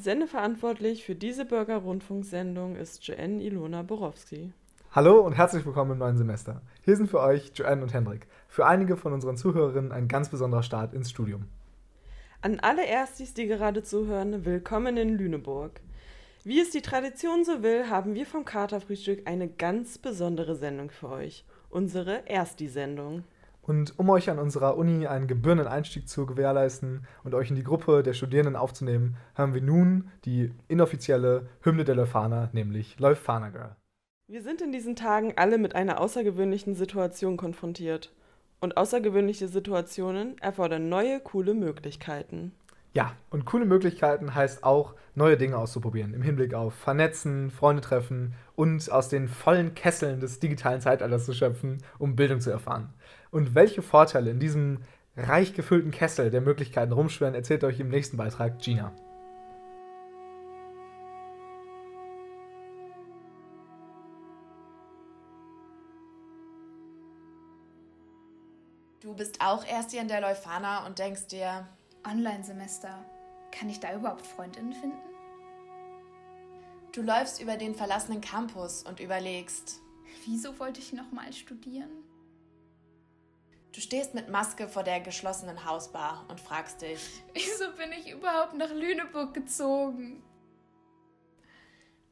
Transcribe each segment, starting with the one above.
Sendeverantwortlich für diese Bürger-Rundfunksendung ist Joanne Ilona Borowski. Hallo und herzlich willkommen im neuen Semester. Hier sind für euch Joanne und Hendrik. Für einige von unseren Zuhörerinnen ein ganz besonderer Start ins Studium. An alle Erstis, die gerade zuhören, willkommen in Lüneburg. Wie es die Tradition so will, haben wir vom Katerfrühstück eine ganz besondere Sendung für euch. Unsere Ersti-Sendung. Und um euch an unserer Uni einen gebührenden Einstieg zu gewährleisten und euch in die Gruppe der Studierenden aufzunehmen, haben wir nun die inoffizielle Hymne der Leuphana, nämlich Leuphana Girl. Wir sind in diesen Tagen alle mit einer außergewöhnlichen Situation konfrontiert. Und außergewöhnliche Situationen erfordern neue, coole Möglichkeiten. Ja, und coole Möglichkeiten heißt auch, neue Dinge auszuprobieren im Hinblick auf Vernetzen, Freunde treffen und aus den vollen Kesseln des digitalen Zeitalters zu schöpfen, um Bildung zu erfahren. Und welche Vorteile in diesem reich gefüllten Kessel der Möglichkeiten rumschwirren, erzählt euch im nächsten Beitrag Gina. Du bist auch erst hier in der Leuphana und denkst dir, Online-Semester. Kann ich da überhaupt Freundinnen finden? du läufst über den verlassenen Campus und überlegst, Wieso wollte ich nochmal studieren? du stehst mit Maske vor der geschlossenen Hausbar und fragst dich, Wieso bin ich überhaupt nach Lüneburg gezogen?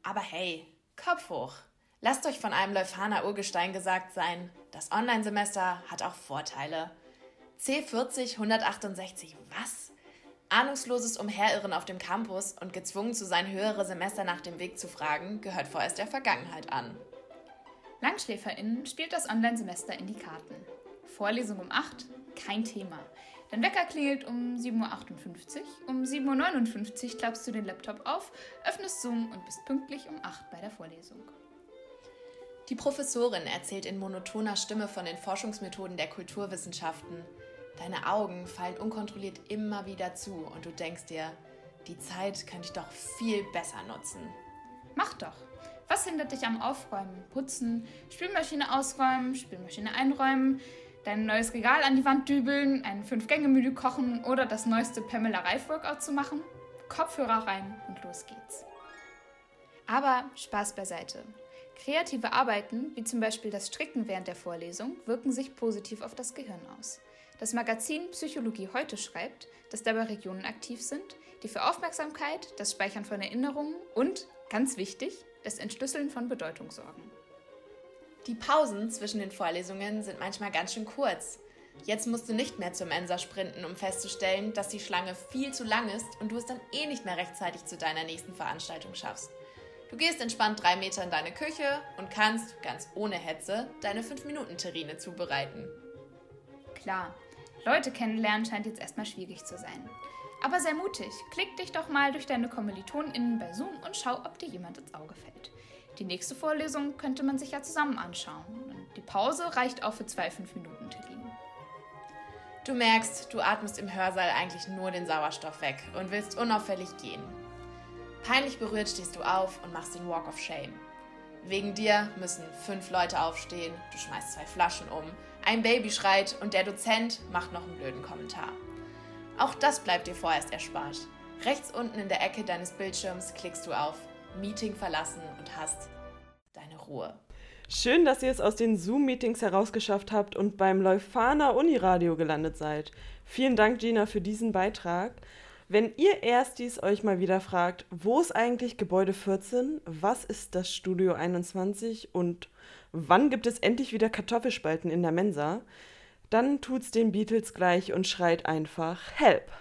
aber hey, Kopf hoch. Lasst euch von einem Leuphana Urgestein gesagt sein, das Online-Semester hat auch Vorteile. C40 168, was? Ahnungsloses Umherirren auf dem Campus und gezwungen zu sein, höhere Semester nach dem Weg zu fragen, gehört vorerst der Vergangenheit an. LangschläferInnen spielt das Online-Semester in die Karten. Vorlesung um 8, kein Thema. Dein Wecker klingelt um 7.58 Uhr. Um 7.59 Uhr klappst du den Laptop auf, öffnest Zoom und bist pünktlich um 8 bei der Vorlesung. Die Professorin erzählt in monotoner Stimme von den Forschungsmethoden der Kulturwissenschaften. Deine Augen fallen unkontrolliert immer wieder zu und du denkst dir, die Zeit könnte ich doch viel besser nutzen. Mach doch! Was hindert dich am Aufräumen, Putzen, Spülmaschine ausräumen, Spülmaschine einräumen, dein neues Regal an die Wand dübeln, ein Fünf-Gänge-Menü kochen oder das neueste Pamela Reif-Workout zu machen? Kopfhörer rein und los geht's. Aber Spaß beiseite. Kreative Arbeiten, wie zum Beispiel das Stricken während der Vorlesung, wirken sich positiv auf das Gehirn aus. Das Magazin Psychologie heute schreibt, dass dabei Regionen aktiv sind, die für Aufmerksamkeit, das Speichern von Erinnerungen und, ganz wichtig, das Entschlüsseln von Bedeutung sorgen. Die Pausen zwischen den Vorlesungen sind manchmal ganz schön kurz. Jetzt musst du nicht mehr zur Mensa sprinten, um festzustellen, dass die Schlange viel zu lang ist und du es dann eh nicht mehr rechtzeitig zu deiner nächsten Veranstaltung schaffst. Du gehst entspannt drei Meter in deine Küche und kannst, ganz ohne Hetze, deine 5-Minuten-Terrine zubereiten. Klar, Leute kennenlernen scheint jetzt erstmal schwierig zu sein. Aber sei mutig, klick dich doch mal durch deine KommilitonInnen bei Zoom und schau, ob dir jemand ins Auge fällt. Die nächste Vorlesung könnte man sich ja zusammen anschauen. Und die Pause reicht auch für zwei 5-Minuten-Terrinen. Du merkst, du atmest im Hörsaal eigentlich nur den Sauerstoff weg und willst unauffällig gehen. Peinlich berührt stehst du auf und machst den Walk of Shame. Wegen dir müssen fünf Leute aufstehen, du schmeißt zwei Flaschen um, ein Baby schreit und der Dozent macht noch einen blöden Kommentar. Auch das bleibt dir vorerst erspart. Rechts unten in der Ecke deines Bildschirms klickst du auf Meeting verlassen und hast deine Ruhe. Schön, dass ihr es aus den Zoom-Meetings herausgeschafft habt und beim Leuphana Uniradio gelandet seid. Vielen Dank, Gina, für diesen Beitrag. Wenn ihr Erstis euch mal wieder fragt, wo ist eigentlich Gebäude 14, was ist das Studio 21 und wann gibt es endlich wieder Kartoffelspalten in der Mensa, dann tut's den Beatles gleich und schreit einfach Help!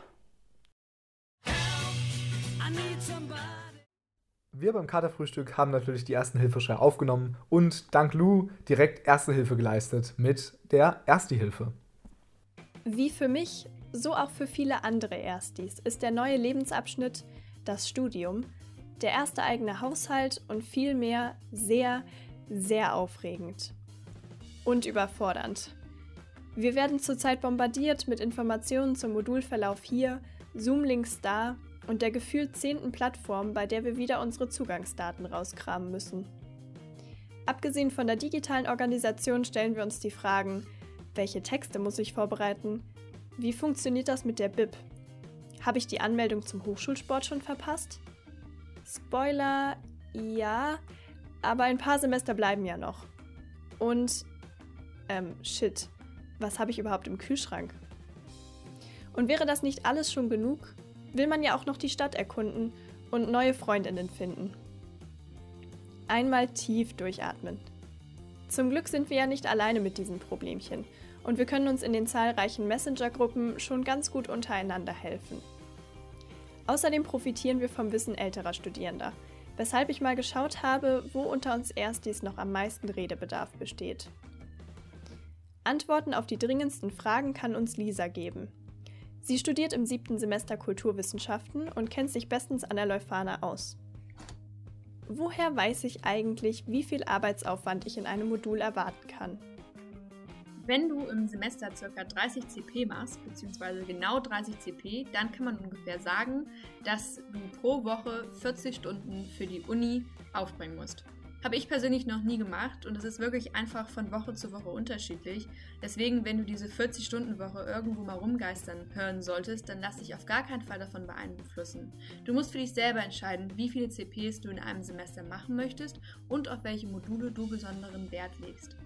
Wir beim Katerfrühstück haben natürlich die ersten Hilfeschrei aufgenommen und dank Lou direkt Erste Hilfe geleistet mit der Erste Hilfe. Wie für mich, so auch für viele andere Erstis ist der neue Lebensabschnitt, das Studium, der erste eigene Haushalt und viel mehr sehr, sehr aufregend. Und überfordernd. Wir werden zurzeit bombardiert mit Informationen zum Modulverlauf hier, Zoom-Links da und der gefühlt zehnten Plattform, bei der wir wieder unsere Zugangsdaten rauskramen müssen. Abgesehen von der digitalen Organisation stellen wir uns die Fragen, welche Texte muss ich vorbereiten? Wie funktioniert das mit der BIP? Habe ich die Anmeldung zum Hochschulsport schon verpasst? Spoiler, ja, aber ein paar Semester bleiben ja noch. Und, ähm, shit, was habe ich überhaupt im Kühlschrank? Und wäre das nicht alles schon genug, will man ja auch noch die Stadt erkunden und neue Freundinnen finden. Einmal tief durchatmen. Zum Glück sind wir ja nicht alleine mit diesen Problemchen und wir können uns in den zahlreichen Messenger-Gruppen schon ganz gut untereinander helfen. Außerdem profitieren wir vom Wissen älterer Studierender, weshalb ich mal geschaut habe, wo unter uns Erstis noch am meisten Redebedarf besteht. Antworten auf die dringendsten Fragen kann uns Lisa geben. Sie studiert im siebten Semester Kulturwissenschaften und kennt sich bestens an der Leuphana aus. Woher weiß ich eigentlich, wie viel Arbeitsaufwand ich in einem Modul erwarten kann? Wenn du im Semester ca. 30 CP machst, beziehungsweise genau 30 CP, dann kann man ungefähr sagen, dass du pro Woche 40 Stunden für die Uni aufbringen musst. Habe ich persönlich noch nie gemacht und es ist wirklich einfach von Woche zu Woche unterschiedlich. Deswegen, wenn du diese 40-Stunden-Woche irgendwo mal rumgeistern hören solltest, dann lass dich auf gar keinen Fall davon beeinflussen. Du musst für dich selber entscheiden, wie viele CPs du in einem Semester machen möchtest und auf welche Module du besonderen Wert legst.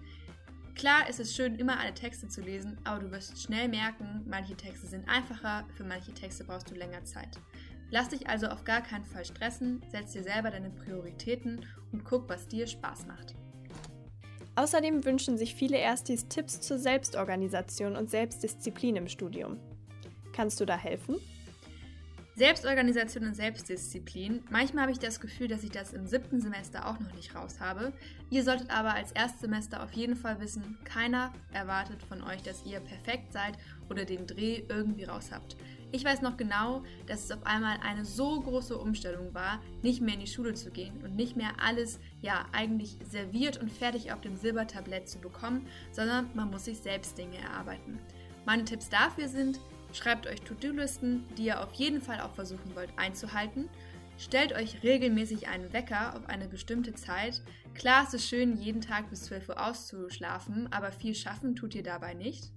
Klar ist es schön, immer alle Texte zu lesen, aber du wirst schnell merken, manche Texte sind einfacher, für manche Texte brauchst du länger Zeit. Lass dich also auf gar keinen Fall stressen, setz dir selber deine Prioritäten und guck, was dir Spaß macht. Außerdem wünschen sich viele Erstis Tipps zur Selbstorganisation und Selbstdisziplin im Studium. Kannst du da helfen? Selbstorganisation und Selbstdisziplin. Manchmal habe ich das Gefühl, dass ich das im siebten Semester auch noch nicht raus habe. Ihr solltet aber als Erstsemester auf jeden Fall wissen, keiner erwartet von euch, dass ihr perfekt seid oder den Dreh irgendwie raus habt. Ich weiß noch genau, dass es auf einmal eine so große Umstellung war, nicht mehr in die Schule zu gehen und nicht mehr alles, ja, eigentlich serviert und fertig auf dem Silbertablett zu bekommen, sondern man muss sich selbst Dinge erarbeiten. Meine Tipps dafür sind, schreibt euch To-Do-Listen, die ihr auf jeden Fall auch versuchen wollt einzuhalten. Stellt euch regelmäßig einen Wecker auf eine bestimmte Zeit. Klar, es ist schön, jeden Tag bis 12 Uhr auszuschlafen, aber viel schaffen tut ihr dabei nicht.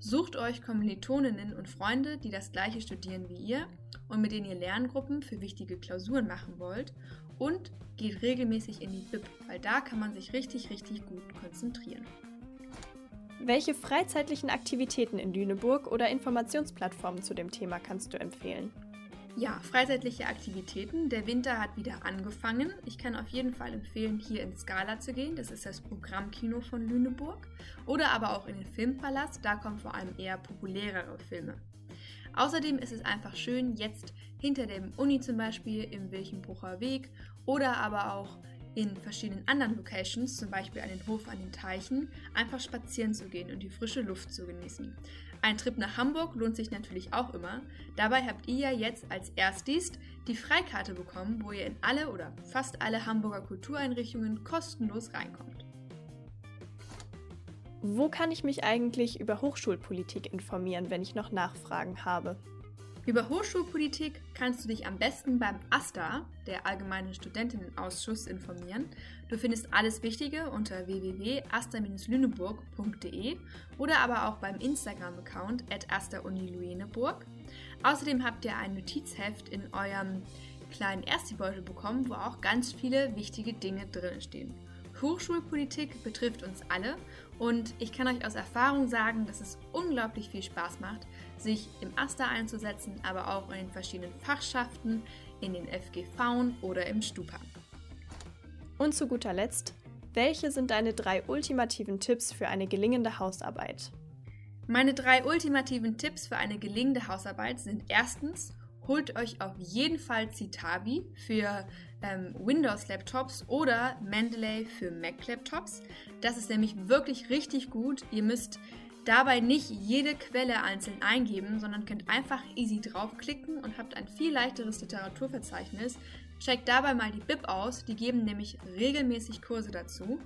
Sucht euch Kommilitoninnen und Freunde, die das gleiche studieren wie ihr und mit denen ihr Lerngruppen für wichtige Klausuren machen wollt und geht regelmäßig in die Bib, weil da kann man sich richtig, richtig gut konzentrieren. Welche freizeitlichen Aktivitäten in Lüneburg oder Informationsplattformen zu dem Thema kannst du empfehlen? Ja, freizeitliche Aktivitäten. Der Winter hat wieder angefangen. Ich kann auf jeden Fall empfehlen, hier ins Scala zu gehen. Das ist das Programmkino von Lüneburg. Oder aber auch in den Filmpalast. Da kommen vor allem eher populärere Filme. Außerdem ist es einfach schön, jetzt hinter dem Uni zum Beispiel im Wilchenbrucher Weg oder aber auch in verschiedenen anderen Locations, zum Beispiel an den Hof an den Teichen, einfach spazieren zu gehen und die frische Luft zu genießen. Ein Trip nach Hamburg lohnt sich natürlich auch immer. Dabei habt ihr ja jetzt als erstes die Freikarte bekommen, wo ihr in alle oder fast alle Hamburger Kultureinrichtungen kostenlos reinkommt. Wo kann ich mich eigentlich über Hochschulpolitik informieren, wenn ich noch Nachfragen habe? Über Hochschulpolitik kannst du dich am besten beim AStA, der Allgemeinen Studentinnenausschuss, informieren. Du findest alles Wichtige unter www.asta-lüneburg.de oder aber auch beim Instagram-Account at asta-uni-lüneburg. Außerdem habt ihr ein Notizheft in eurem kleinen Erstibeutel bekommen, wo auch ganz viele wichtige Dinge drin stehen. Hochschulpolitik betrifft uns alle und ich kann euch aus Erfahrung sagen, dass es unglaublich viel Spaß macht, sich im Asta einzusetzen, aber auch in den verschiedenen Fachschaften, in den FGV oder im Stupa. Und zu guter Letzt, welche sind deine drei ultimativen Tipps für eine gelingende Hausarbeit? Meine drei ultimativen Tipps für eine gelingende Hausarbeit sind erstens, holt euch auf jeden Fall Citavi für ähm, Windows-Laptops oder Mendeley für Mac-Laptops. Das ist nämlich wirklich richtig gut. Ihr müsst dabei nicht jede Quelle einzeln eingeben, sondern könnt einfach easy draufklicken und habt ein viel leichteres Literaturverzeichnis. Checkt dabei mal die BIP aus, die geben nämlich regelmäßig Kurse dazu.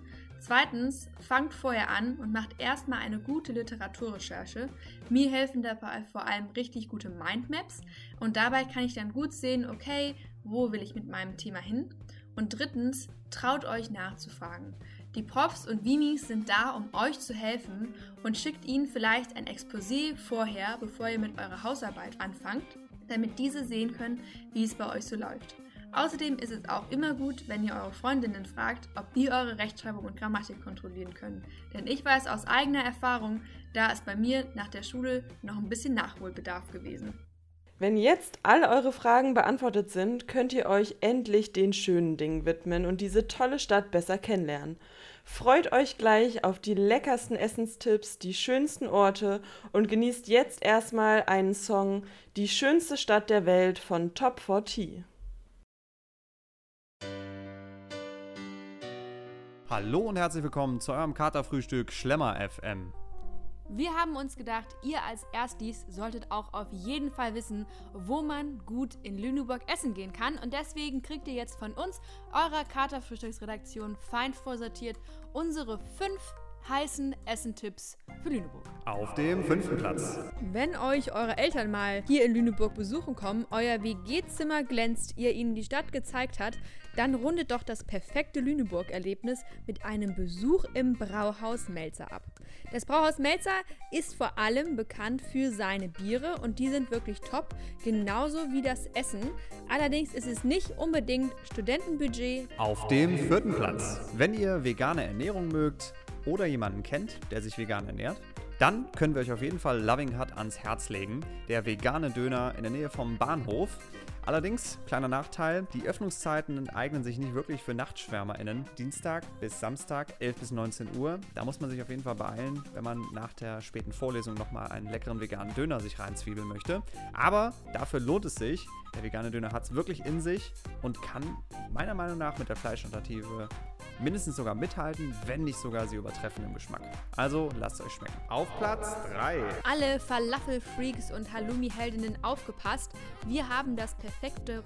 Zweitens, fangt vorher an und macht erstmal eine gute Literaturrecherche. Mir helfen dabei vor allem richtig gute Mindmaps und dabei kann ich dann gut sehen, okay, wo will ich mit meinem Thema hin? Und drittens, traut euch nachzufragen. Die Profs und Vimis sind da, um euch zu helfen und schickt ihnen vielleicht ein Exposé vorher, bevor ihr mit eurer Hausarbeit anfangt, damit diese sehen können, wie es bei euch so läuft. Außerdem ist es auch immer gut, wenn ihr eure Freundinnen fragt, ob die eure Rechtschreibung und Grammatik kontrollieren können. Denn ich weiß aus eigener Erfahrung, da ist bei mir nach der Schule noch ein bisschen Nachholbedarf gewesen. Wenn jetzt alle eure Fragen beantwortet sind, könnt ihr euch endlich den schönen Dingen widmen und diese tolle Stadt besser kennenlernen. Freut euch gleich auf die leckersten Essenstipps, die schönsten Orte und genießt jetzt erstmal einen Song Die schönste Stadt der Welt von Top 40. Hallo und herzlich willkommen zu eurem Katerfrühstück Schlemmer FM. Wir haben uns gedacht, ihr als Erstis solltet auch auf jeden Fall wissen, wo man gut in Lüneburg essen gehen kann. Und deswegen kriegt ihr jetzt von uns, eurer Katerfrühstücksredaktion, fein vorsortiert unsere fünf heißen Essentipps für Lüneburg. Auf dem fünften Platz. Wenn euch eure Eltern mal hier in Lüneburg besuchen kommen, euer WG-Zimmer glänzt, ihr ihnen die Stadt gezeigt habt, dann rundet doch das perfekte Lüneburg-Erlebnis mit einem Besuch im Brauhaus Melzer ab. Das Brauhaus Melzer ist vor allem bekannt für seine Biere und die sind wirklich top, genauso wie das Essen. Allerdings ist es nicht unbedingt Studentenbudget. Auf dem vierten Platz. Wenn ihr vegane Ernährung mögt oder jemanden kennt, der sich vegan ernährt, dann können wir euch auf jeden Fall Loving Hut ans Herz legen. Der vegane Döner in der Nähe vom Bahnhof. Allerdings, kleiner Nachteil, die Öffnungszeiten eignen sich nicht wirklich für NachtschwärmerInnen. Dienstag bis Samstag, 11 bis 19 Uhr. Da muss man sich auf jeden Fall beeilen, wenn man nach der späten Vorlesung nochmal einen leckeren veganen Döner sich reinzwiebeln möchte. Aber dafür lohnt es sich. Der vegane Döner hat es wirklich in sich und kann meiner Meinung nach mit der Fleischalternative mindestens sogar mithalten, wenn nicht sogar sie übertreffen im Geschmack. Also lasst euch schmecken. Auf Platz 3. Alle Falafel-Freaks und Halloumi-Heldinnen aufgepasst. Wir haben das perfekte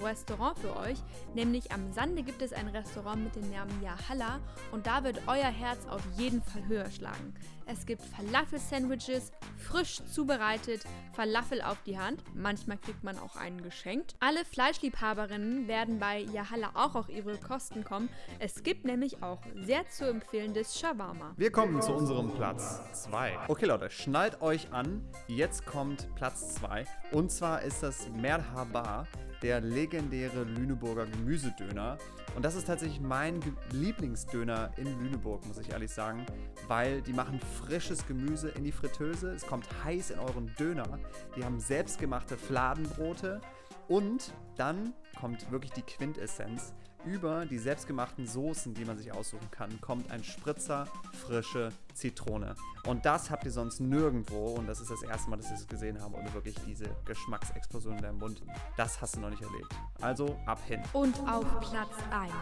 Restaurant für euch. Nämlich am Sande gibt es ein Restaurant mit dem Namen Yahalla und da wird euer Herz auf jeden Fall höher schlagen. Es gibt Falafel-Sandwiches, frisch zubereitet, Falafel auf die Hand. Manchmal kriegt man auch einen geschenkt. Alle Fleischliebhaberinnen werden bei Yahalla auch auf ihre Kosten kommen. Es gibt nämlich auch sehr zu empfehlendes Shawarma. Wir kommen zu unserem Platz 2. Okay Leute, schnallt euch an. Jetzt kommt Platz 2. Und zwar ist das Merhaba der legendäre Lüneburger Gemüsedöner. Und das ist tatsächlich mein Lieblingsdöner in Lüneburg, muss ich ehrlich sagen, weil die machen frisches Gemüse in die Fritteuse. Es kommt heiß in euren Döner. Die haben selbstgemachte Fladenbrote. Und dann kommt wirklich die Quintessenz über die selbstgemachten Soßen, die man sich aussuchen kann, kommt ein Spritzer frische Zitrone. Und das habt ihr sonst nirgendwo. Und das ist das erste Mal, dass ich es gesehen habe. Und wirklich diese Geschmacksexplosion in deinem Mund, das hast du noch nicht erlebt. Also ab hin. Und auf Platz 1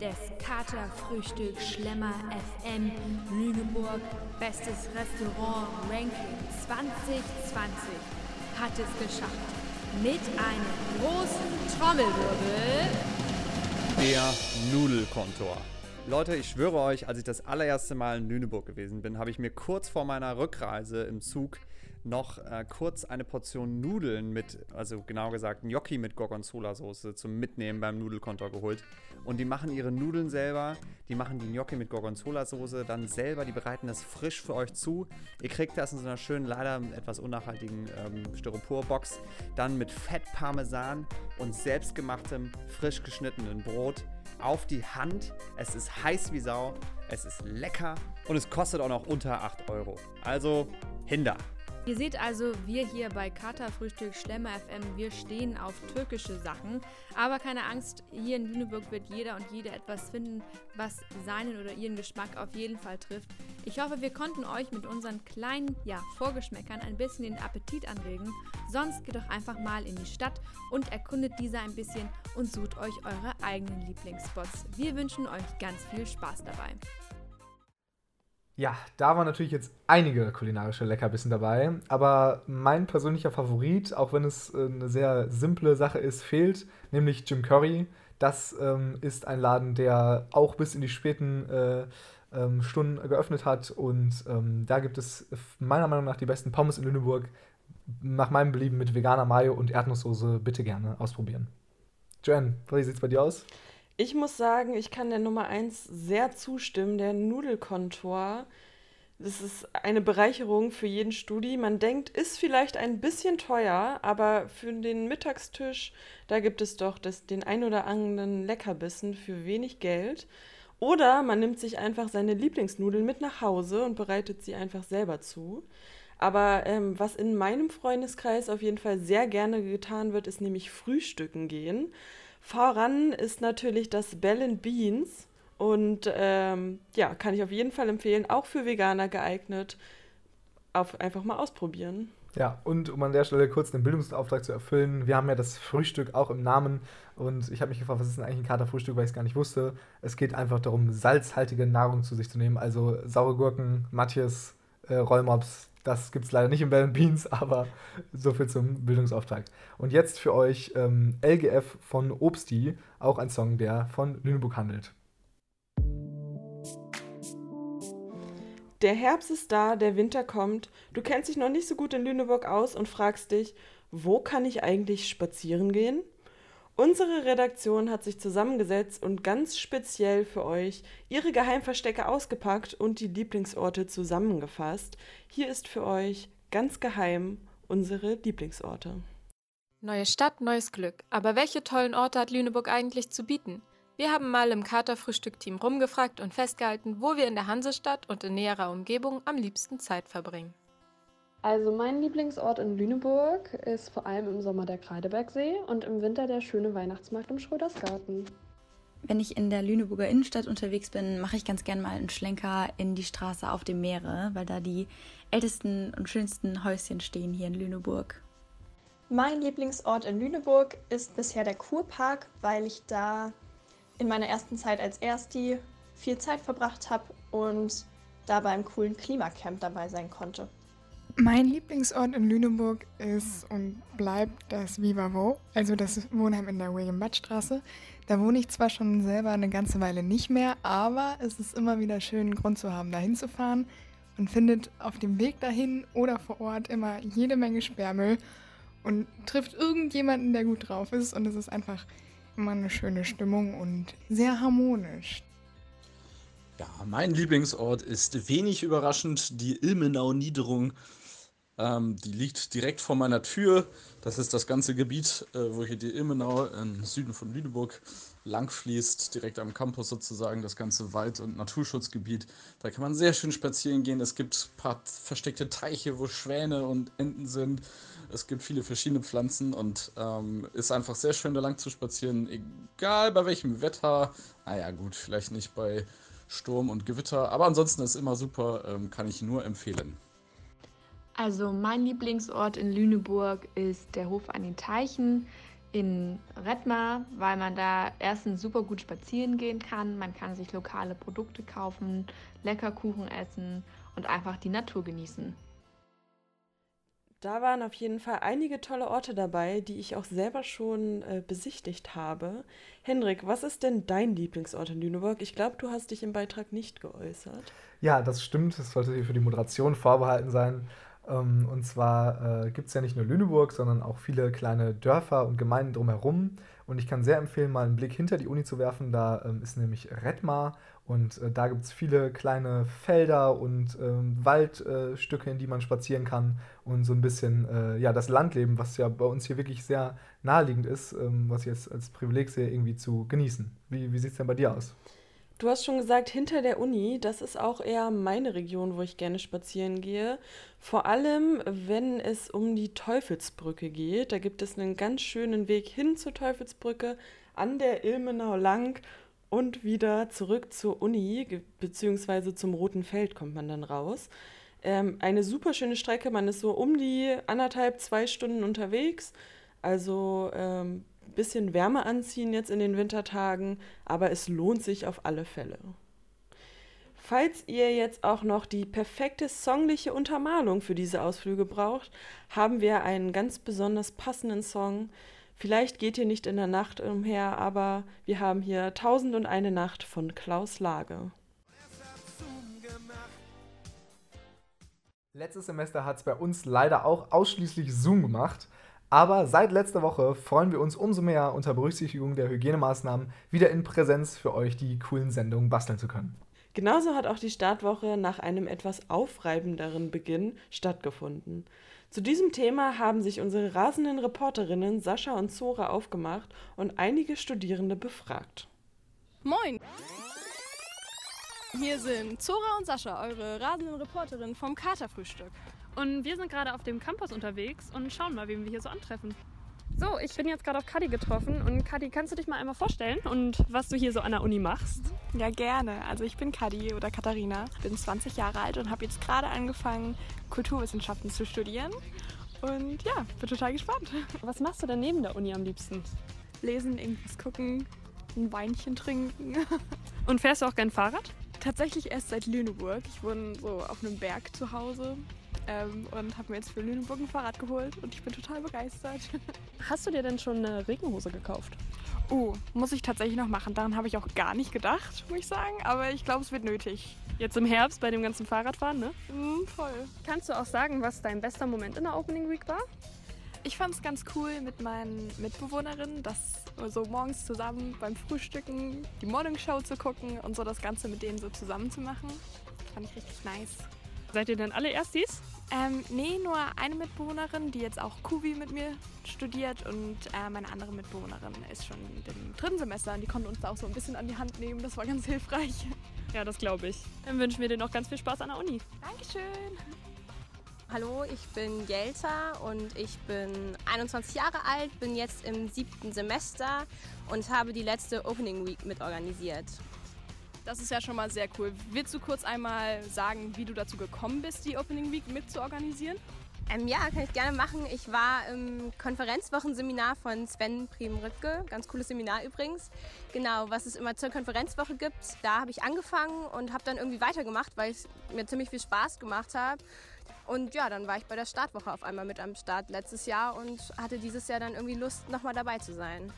des Katerfrühstück Schlemmer FM Lüneburg Bestes Restaurant Ranking 2020 hat es geschafft. Mit einem großen Trommelwirbel der Nudelkontor. Leute, ich schwöre euch, als ich das allererste Mal in Lüneburg gewesen bin, habe ich mir kurz vor meiner Rückreise im Zug noch äh, kurz eine Portion Nudeln mit, also genau gesagt Gnocchi mit Gorgonzola-Soße zum Mitnehmen beim Nudelkontor geholt. Und die machen ihre Nudeln selber, die machen die Gnocchi mit Gorgonzola-Soße dann selber, die bereiten das frisch für euch zu. Ihr kriegt das in so einer schönen, leider etwas unnachhaltigen ähm, Styroporbox, dann mit Fettparmesan und selbstgemachtem, frisch geschnittenen Brot auf die Hand. Es ist heiß wie Sau, es ist lecker und es kostet auch noch unter 8 Euro. Also, hinder! Ihr seht also, wir hier bei Kater Frühstück Schlemmer FM, wir stehen auf türkische Sachen. Aber keine Angst, hier in Lüneburg wird jeder und jede etwas finden, was seinen oder ihren Geschmack auf jeden Fall trifft. Ich hoffe, wir konnten euch mit unseren kleinen ja, Vorgeschmäckern ein bisschen den Appetit anregen. Sonst geht doch einfach mal in die Stadt und erkundet diese ein bisschen und sucht euch eure eigenen Lieblingsspots. Wir wünschen euch ganz viel Spaß dabei. Ja, da waren natürlich jetzt einige kulinarische Leckerbissen dabei, aber mein persönlicher Favorit, auch wenn es äh, eine sehr simple Sache ist, fehlt, nämlich Jim Curry. Das ähm, ist ein Laden, der auch bis in die späten äh, ähm, Stunden geöffnet hat und ähm, da gibt es meiner Meinung nach die besten Pommes in Lüneburg. Nach meinem Belieben mit veganer Mayo und Erdnusssoße bitte gerne ausprobieren. Joanne, wie sieht es bei dir aus? Ich muss sagen, ich kann der Nummer 1 sehr zustimmen. Der Nudelkontor Das ist eine Bereicherung für jeden Studi. Man denkt, ist vielleicht ein bisschen teuer, aber für den Mittagstisch, da gibt es doch das, den ein oder anderen Leckerbissen für wenig Geld. Oder man nimmt sich einfach seine Lieblingsnudeln mit nach Hause und bereitet sie einfach selber zu. Aber ähm, was in meinem Freundeskreis auf jeden Fall sehr gerne getan wird, ist nämlich Frühstücken gehen. Voran ist natürlich das Bell Beans. Und ähm, ja, kann ich auf jeden Fall empfehlen, auch für Veganer geeignet. Auf, einfach mal ausprobieren. Ja, und um an der Stelle kurz den Bildungsauftrag zu erfüllen, wir haben ja das Frühstück auch im Namen und ich habe mich gefragt, was ist denn eigentlich ein Katerfrühstück, weil ich es gar nicht wusste. Es geht einfach darum, salzhaltige Nahrung zu sich zu nehmen, also saure Gurken, Matthias, äh, Rollmops, das gibt es leider nicht in Bell Beans, aber so viel zum Bildungsauftrag. Und jetzt für euch ähm, LGF von Obsti, auch ein Song, der von Lüneburg handelt. Der Herbst ist da, der Winter kommt. Du kennst dich noch nicht so gut in Lüneburg aus und fragst dich, wo kann ich eigentlich spazieren gehen? Unsere Redaktion hat sich zusammengesetzt und ganz speziell für euch ihre Geheimverstecke ausgepackt und die Lieblingsorte zusammengefasst. Hier ist für euch ganz geheim unsere Lieblingsorte. Neue Stadt, neues Glück. Aber welche tollen Orte hat Lüneburg eigentlich zu bieten? Wir haben mal im Katerfrühstück-Team rumgefragt und festgehalten, wo wir in der Hansestadt und in näherer Umgebung am liebsten Zeit verbringen. Also mein Lieblingsort in Lüneburg ist vor allem im Sommer der Kreidebergsee und im Winter der schöne Weihnachtsmarkt im Schrödersgarten. Wenn ich in der Lüneburger Innenstadt unterwegs bin, mache ich ganz gern mal einen Schlenker in die Straße auf dem Meere, weil da die ältesten und schönsten Häuschen stehen hier in Lüneburg. Mein Lieblingsort in Lüneburg ist bisher der Kurpark, weil ich da in meiner ersten Zeit als Ersti viel Zeit verbracht habe und da beim coolen Klimacamp dabei sein konnte. Mein Lieblingsort in Lüneburg ist und bleibt das Vivavo, also das Wohnheim in der William-Butt-Straße. Da wohne ich zwar schon selber eine ganze Weile nicht mehr, aber es ist immer wieder schön, einen Grund zu haben, da hinzufahren. Man findet auf dem Weg dahin oder vor Ort immer jede Menge Sperrmüll und trifft irgendjemanden, der gut drauf ist. Und es ist einfach immer eine schöne Stimmung und sehr harmonisch. Ja, mein Lieblingsort ist wenig überraschend die Ilmenau-Niederung ähm, die liegt direkt vor meiner Tür. Das ist das ganze Gebiet, äh, wo hier die Ilmenau im Süden von Lüneburg langfließt, direkt am Campus sozusagen, das ganze Wald- und Naturschutzgebiet. Da kann man sehr schön spazieren gehen. Es gibt ein paar versteckte Teiche, wo Schwäne und Enten sind. Es gibt viele verschiedene Pflanzen und ähm, ist einfach sehr schön da lang zu spazieren, egal bei welchem Wetter. Naja, gut, vielleicht nicht bei Sturm und Gewitter, aber ansonsten ist immer super, ähm, kann ich nur empfehlen. Also mein Lieblingsort in Lüneburg ist der Hof an den Teichen in Redmar, weil man da erstens super gut spazieren gehen kann, man kann sich lokale Produkte kaufen, lecker Kuchen essen und einfach die Natur genießen. Da waren auf jeden Fall einige tolle Orte dabei, die ich auch selber schon äh, besichtigt habe. Hendrik, was ist denn dein Lieblingsort in Lüneburg? Ich glaube, du hast dich im Beitrag nicht geäußert. Ja, das stimmt. Das sollte hier für die Moderation vorbehalten sein. Ähm, und zwar äh, gibt es ja nicht nur Lüneburg, sondern auch viele kleine Dörfer und Gemeinden drumherum. Und ich kann sehr empfehlen, mal einen Blick hinter die Uni zu werfen. Da ähm, ist nämlich Redmar und äh, da gibt es viele kleine Felder und ähm, Waldstücke, in die man spazieren kann. Und so ein bisschen äh, ja, das Landleben, was ja bei uns hier wirklich sehr naheliegend ist, ähm, was ich jetzt als Privileg sehe, irgendwie zu genießen. Wie, wie sieht es denn bei dir aus? Du hast schon gesagt, hinter der Uni, das ist auch eher meine Region, wo ich gerne spazieren gehe. Vor allem, wenn es um die Teufelsbrücke geht. Da gibt es einen ganz schönen Weg hin zur Teufelsbrücke, an der Ilmenau lang und wieder zurück zur Uni, beziehungsweise zum Roten Feld kommt man dann raus. Ähm, eine super schöne Strecke, man ist so um die anderthalb, zwei Stunden unterwegs. Also ähm, bisschen Wärme anziehen jetzt in den Wintertagen, aber es lohnt sich auf alle Fälle. Falls ihr jetzt auch noch die perfekte songliche Untermalung für diese Ausflüge braucht, haben wir einen ganz besonders passenden Song. Vielleicht geht ihr nicht in der Nacht umher, aber wir haben hier Tausend und eine Nacht von Klaus Lage. Letztes Semester hat es bei uns leider auch ausschließlich Zoom gemacht. Aber seit letzter Woche freuen wir uns umso mehr, unter Berücksichtigung der Hygienemaßnahmen wieder in Präsenz für euch die coolen Sendungen basteln zu können. Genauso hat auch die Startwoche nach einem etwas aufreibenderen Beginn stattgefunden. Zu diesem Thema haben sich unsere rasenden Reporterinnen Sascha und Zora aufgemacht und einige Studierende befragt. Moin! Hier sind Zora und Sascha, eure rasenden Reporterinnen vom Katerfrühstück. Und wir sind gerade auf dem Campus unterwegs und schauen mal, wen wir hier so antreffen. So, ich bin jetzt gerade auf Kadi getroffen und Kadi, kannst du dich mal einmal vorstellen und was du hier so an der Uni machst? Ja, gerne. Also ich bin Kadi oder Katharina, bin 20 Jahre alt und habe jetzt gerade angefangen, Kulturwissenschaften zu studieren. Und ja, bin total gespannt. Was machst du denn neben der Uni am liebsten? Lesen, irgendwas gucken, ein Weinchen trinken. Und fährst du auch gern Fahrrad? Tatsächlich erst seit Lüneburg. Ich wohne so auf einem Berg zu Hause ähm, und habe mir jetzt für Lüneburg ein Fahrrad geholt und ich bin total begeistert. Hast du dir denn schon eine Regenhose gekauft? Oh, muss ich tatsächlich noch machen. Daran habe ich auch gar nicht gedacht, muss ich sagen. Aber ich glaube, es wird nötig. Jetzt im Herbst bei dem ganzen Fahrradfahren, ne? Mm, voll. Kannst du auch sagen, was dein bester Moment in der Opening Week war? Ich fand es ganz cool mit meinen Mitbewohnerinnen, das so morgens zusammen beim Frühstücken die Morning Show zu gucken und so das Ganze mit denen so zusammen zu machen. Fand ich richtig nice. Seid ihr denn alle Erstis? Ähm, nee, nur eine Mitbewohnerin, die jetzt auch Kuvi mit mir studiert und äh, meine andere Mitbewohnerin ist schon im dritten Semester und die konnte uns da auch so ein bisschen an die Hand nehmen. Das war ganz hilfreich. Ja, das glaube ich. Dann wünschen wir dir noch ganz viel Spaß an der Uni. Dankeschön. Hallo, ich bin Jelta und ich bin 21 Jahre alt, bin jetzt im siebten Semester und habe die letzte Opening Week mitorganisiert. Das ist ja schon mal sehr cool. Willst du kurz einmal sagen, wie du dazu gekommen bist, die Opening Week mitzuorganisieren? Ähm, ja, kann ich gerne machen. Ich war im Konferenzwochenseminar von Sven Prim-Rüttke. Ganz cooles Seminar übrigens. Genau, was es immer zur Konferenzwoche gibt. Da habe ich angefangen und habe dann irgendwie weitergemacht, weil es mir ziemlich viel Spaß gemacht hat. Und ja, dann war ich bei der Startwoche auf einmal mit am Start letztes Jahr und hatte dieses Jahr dann irgendwie Lust, nochmal dabei zu sein.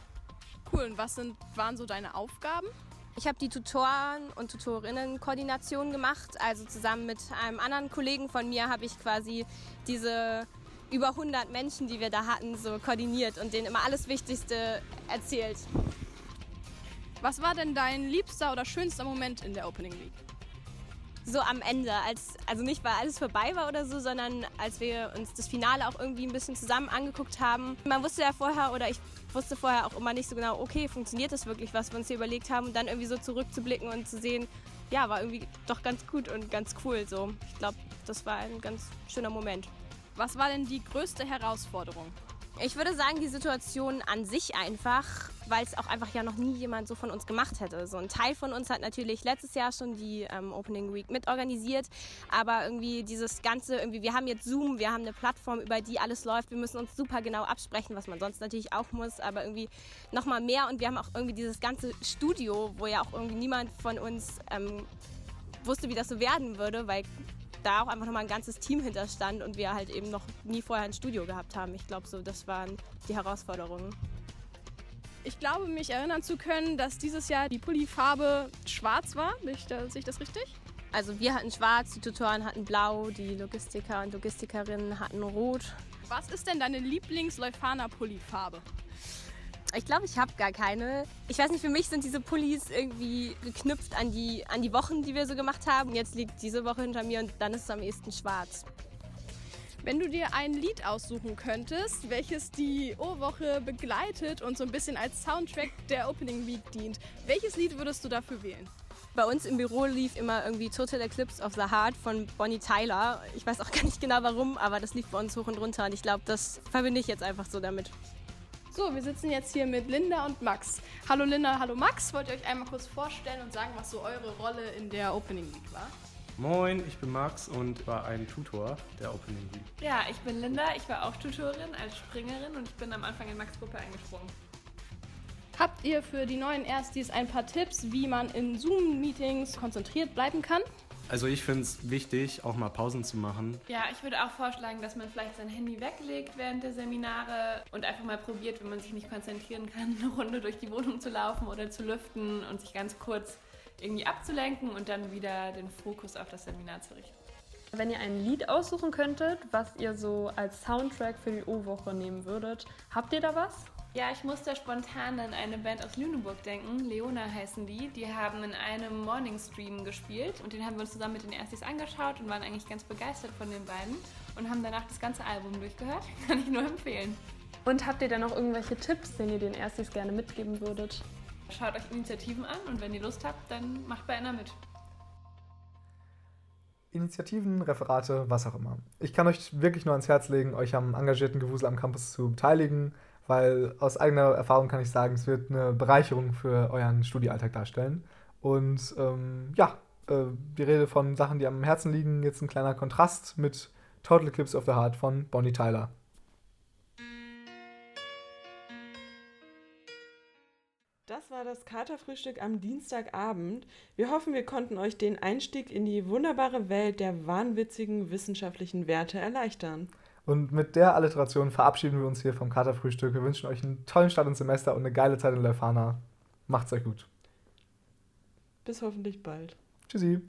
Cool, und was sind, waren so deine Aufgaben? Ich habe die Tutoren- und Tutorinnen-Koordination gemacht. Also zusammen mit einem anderen Kollegen von mir habe ich quasi diese über 100 Menschen, die wir da hatten, so koordiniert und denen immer alles Wichtigste erzählt. Was war denn dein liebster oder schönster Moment in der Opening Week? So am Ende, als, also nicht weil alles vorbei war oder so, sondern als wir uns das Finale auch irgendwie ein bisschen zusammen angeguckt haben. Man wusste ja vorher oder ich wusste vorher auch immer nicht so genau, okay, funktioniert das wirklich, was wir uns hier überlegt haben und dann irgendwie so zurückzublicken und zu sehen, ja, war irgendwie doch ganz gut und ganz cool so. Ich glaube, das war ein ganz schöner Moment. Was war denn die größte Herausforderung? Ich würde sagen, die Situation an sich einfach, weil es auch einfach ja noch nie jemand so von uns gemacht hätte. So ein Teil von uns hat natürlich letztes Jahr schon die ähm, Opening Week mitorganisiert, aber irgendwie dieses Ganze, irgendwie, wir haben jetzt Zoom, wir haben eine Plattform, über die alles läuft, wir müssen uns super genau absprechen, was man sonst natürlich auch muss, aber irgendwie nochmal mehr. Und wir haben auch irgendwie dieses ganze Studio, wo ja auch irgendwie niemand von uns ähm, wusste, wie das so werden würde, weil da auch einfach nochmal ein ganzes Team hinterstand und wir halt eben noch nie vorher ein Studio gehabt haben. Ich glaube, so, das waren die Herausforderungen. Ich glaube, mich erinnern zu können, dass dieses Jahr die Pullifarbe schwarz war. Sehe ich das richtig? Also wir hatten schwarz, die Tutoren hatten blau, die Logistiker und Logistikerinnen hatten rot. Was ist denn deine Lieblings-Leuphana-Pullifarbe? Ich glaube, ich habe gar keine. Ich weiß nicht, für mich sind diese Pullis irgendwie geknüpft an die, an die Wochen, die wir so gemacht haben. Jetzt liegt diese Woche hinter mir und dann ist es am ehesten schwarz. Wenn du dir ein Lied aussuchen könntest, welches die O-Woche begleitet und so ein bisschen als Soundtrack der Opening Week dient, welches Lied würdest du dafür wählen? Bei uns im Büro lief immer irgendwie Total Eclipse of the Heart von Bonnie Tyler. Ich weiß auch gar nicht genau warum, aber das lief bei uns hoch und runter und ich glaube, das verbinde ich jetzt einfach so damit. So, wir sitzen jetzt hier mit Linda und Max. Hallo Linda, hallo Max. Wollt ihr euch einmal kurz vorstellen und sagen, was so eure Rolle in der Opening Week war? Moin, ich bin Max und war ein Tutor der Opening Week. Ja, ich bin Linda, ich war auch Tutorin als Springerin und ich bin am Anfang in Max Gruppe eingesprungen. Habt ihr für die neuen Erstis ein paar Tipps, wie man in Zoom-Meetings konzentriert bleiben kann? Also ich finde es wichtig, auch mal Pausen zu machen. Ja, ich würde auch vorschlagen, dass man vielleicht sein Handy weglegt während der Seminare und einfach mal probiert, wenn man sich nicht konzentrieren kann, eine Runde durch die Wohnung zu laufen oder zu lüften und sich ganz kurz irgendwie abzulenken und dann wieder den Fokus auf das Seminar zu richten. Wenn ihr ein Lied aussuchen könntet, was ihr so als Soundtrack für die O-Woche nehmen würdet, habt ihr da was? Ja, ich musste spontan an eine Band aus Lüneburg denken. Leona heißen die. Die haben in einem Morning Stream gespielt und den haben wir uns zusammen mit den Erstis angeschaut und waren eigentlich ganz begeistert von den beiden und haben danach das ganze Album durchgehört. Kann ich nur empfehlen. Und habt ihr dann noch irgendwelche Tipps, den ihr den Erstis gerne mitgeben würdet? Schaut euch Initiativen an und wenn ihr Lust habt, dann macht bei einer mit. Initiativen, Referate, was auch immer. Ich kann euch wirklich nur ans Herz legen, euch am engagierten Gewusel am Campus zu beteiligen weil aus eigener Erfahrung kann ich sagen, es wird eine Bereicherung für euren Studiealltag darstellen. Und ähm, ja, äh, die Rede von Sachen, die am Herzen liegen, jetzt ein kleiner Kontrast mit Total Eclipse of the Heart von Bonnie Tyler. Das war das Katerfrühstück am Dienstagabend. Wir hoffen, wir konnten euch den Einstieg in die wunderbare Welt der wahnwitzigen wissenschaftlichen Werte erleichtern. Und mit der Alliteration verabschieden wir uns hier vom Katerfrühstück. Wir wünschen euch einen tollen Start ins Semester und eine geile Zeit in Leuphana. Macht's euch gut. Bis hoffentlich bald. Tschüssi.